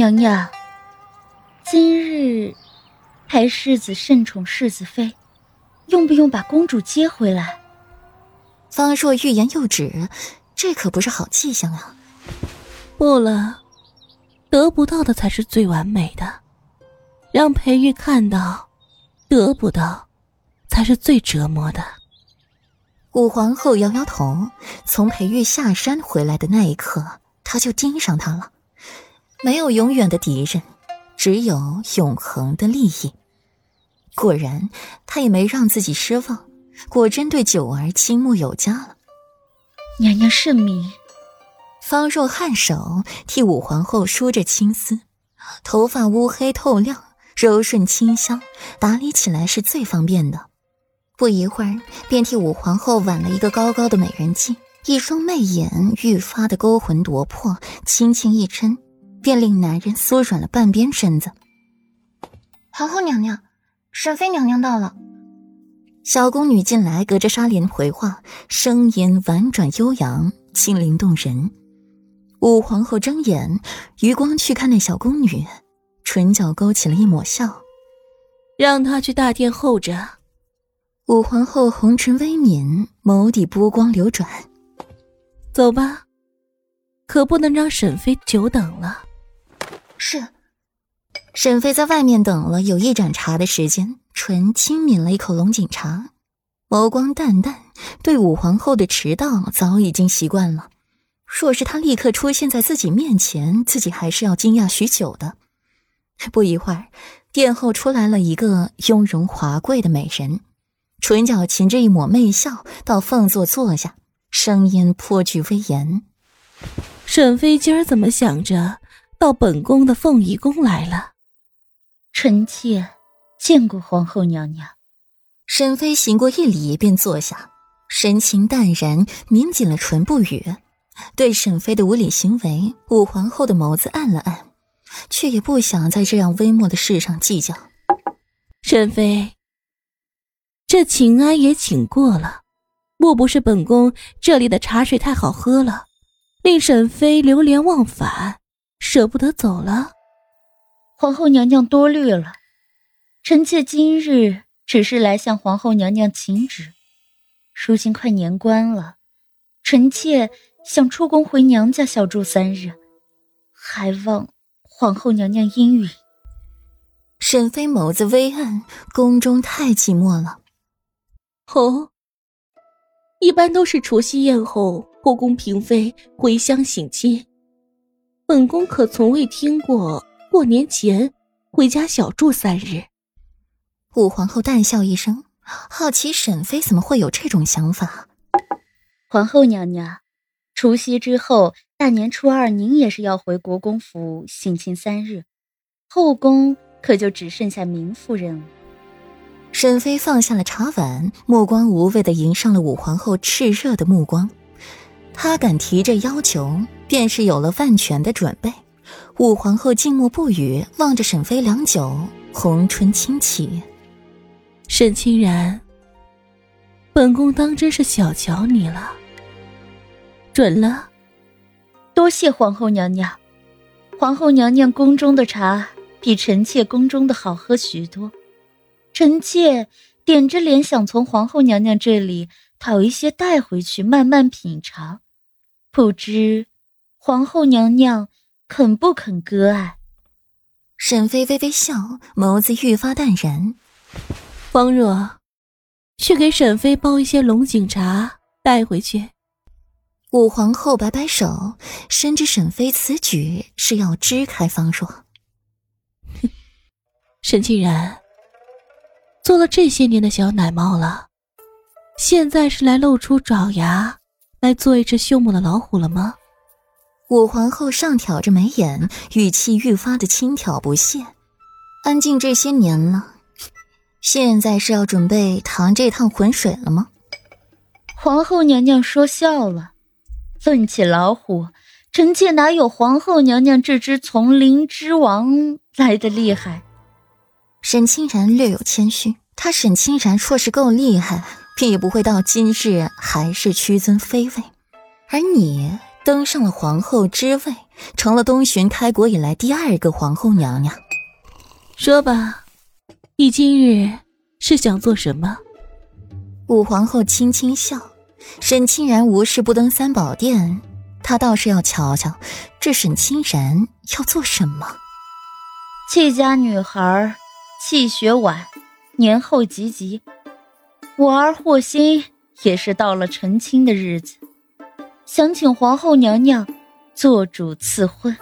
娘娘，今日还世子甚宠世子妃，用不用把公主接回来？方若欲言又止，这可不是好迹象啊！不了，得不到的才是最完美的，让裴玉看到，得不到，才是最折磨的。武皇后摇摇头，从裴玉下山回来的那一刻，她就盯上他了。没有永远的敌人，只有永恒的利益。果然，他也没让自己失望，果真对九儿倾慕有加了。娘娘圣明。方若颔首替武皇后梳着青丝，头发乌黑透亮，柔顺清香，打理起来是最方便的。不一会儿，便替武皇后挽了一个高高的美人髻，一双媚眼愈发的勾魂夺魄，轻轻一抻，便令男人缩软了半边身子。皇后娘娘，沈妃娘娘到了。小宫女进来，隔着纱帘回话，声音婉转悠扬，清灵动人。武皇后睁眼，余光去看那小宫女，唇角勾起了一抹笑，让她去大殿候着。武皇后红唇微抿，眸底波光流转。走吧，可不能让沈妃久等了。是。沈妃在外面等了有一盏茶的时间，唇轻抿了一口龙井茶，眸光淡淡，对武皇后的迟到早已经习惯了。若是她立刻出现在自己面前，自己还是要惊讶许久的。不一会儿，殿后出来了一个雍容华贵的美人。唇角噙着一抹媚笑，到凤座坐下，声音颇具威严：“沈妃今儿怎么想着到本宫的凤仪宫来了？”臣妾见过皇后娘娘。沈妃行过一礼，便坐下，神情淡然，抿紧了唇不语。对沈妃的无礼行为，武皇后的眸子暗了暗，却也不想在这样微末的事上计较。沈妃。这请安也请过了，莫不是本宫这里的茶水太好喝了，令沈妃流连忘返，舍不得走了？皇后娘娘多虑了，臣妾今日只是来向皇后娘娘请旨。如今快年关了，臣妾想出宫回娘家小住三日，还望皇后娘娘应允。沈妃眸子微暗，宫中太寂寞了。哦，一般都是除夕宴后，后宫嫔妃回乡省亲。本宫可从未听过过年前回家小住三日。武皇后淡笑一声，好奇沈妃怎么会有这种想法。皇后娘娘，除夕之后，大年初二您也是要回国公府省亲三日，后宫可就只剩下明夫人了。沈妃放下了茶碗，目光无畏的迎上了武皇后炽热的目光。她敢提这要求，便是有了万全的准备。武皇后静默不语，望着沈妃良久，红唇轻启：“沈清然，本宫当真是小瞧你了。准了，多谢皇后娘娘。皇后娘娘宫中的茶比臣妾宫中的好喝许多。”臣妾点着脸想从皇后娘娘这里讨一些带回去慢慢品尝，不知皇后娘娘肯不肯割爱？沈妃微微笑，眸子愈发淡然。方若，去给沈妃煲一些龙井茶带回去。武皇后摆摆手，深知沈妃此举是要支开方若。哼，沈清然。做了这些年的小奶猫了，现在是来露出爪牙，来做一只凶猛的老虎了吗？武皇后上挑着眉眼，语气愈发的轻佻不屑。安静这些年了，现在是要准备趟这趟浑水了吗？皇后娘娘说笑了。论起老虎，臣妾哪有皇后娘娘这只丛林之王来的厉害？沈清然略有谦虚，他沈清然若是够厉害，便也不会到今日还是屈尊妃位。而你登上了皇后之位，成了东巡开国以来第二个皇后娘娘。说吧，你今日是想做什么？武皇后轻轻笑，沈清然无事不登三宝殿，她倒是要瞧瞧这沈清然要做什么。戚家女孩，气血晚，年后及笄，我儿霍心也是到了成亲的日子，想请皇后娘娘做主赐婚。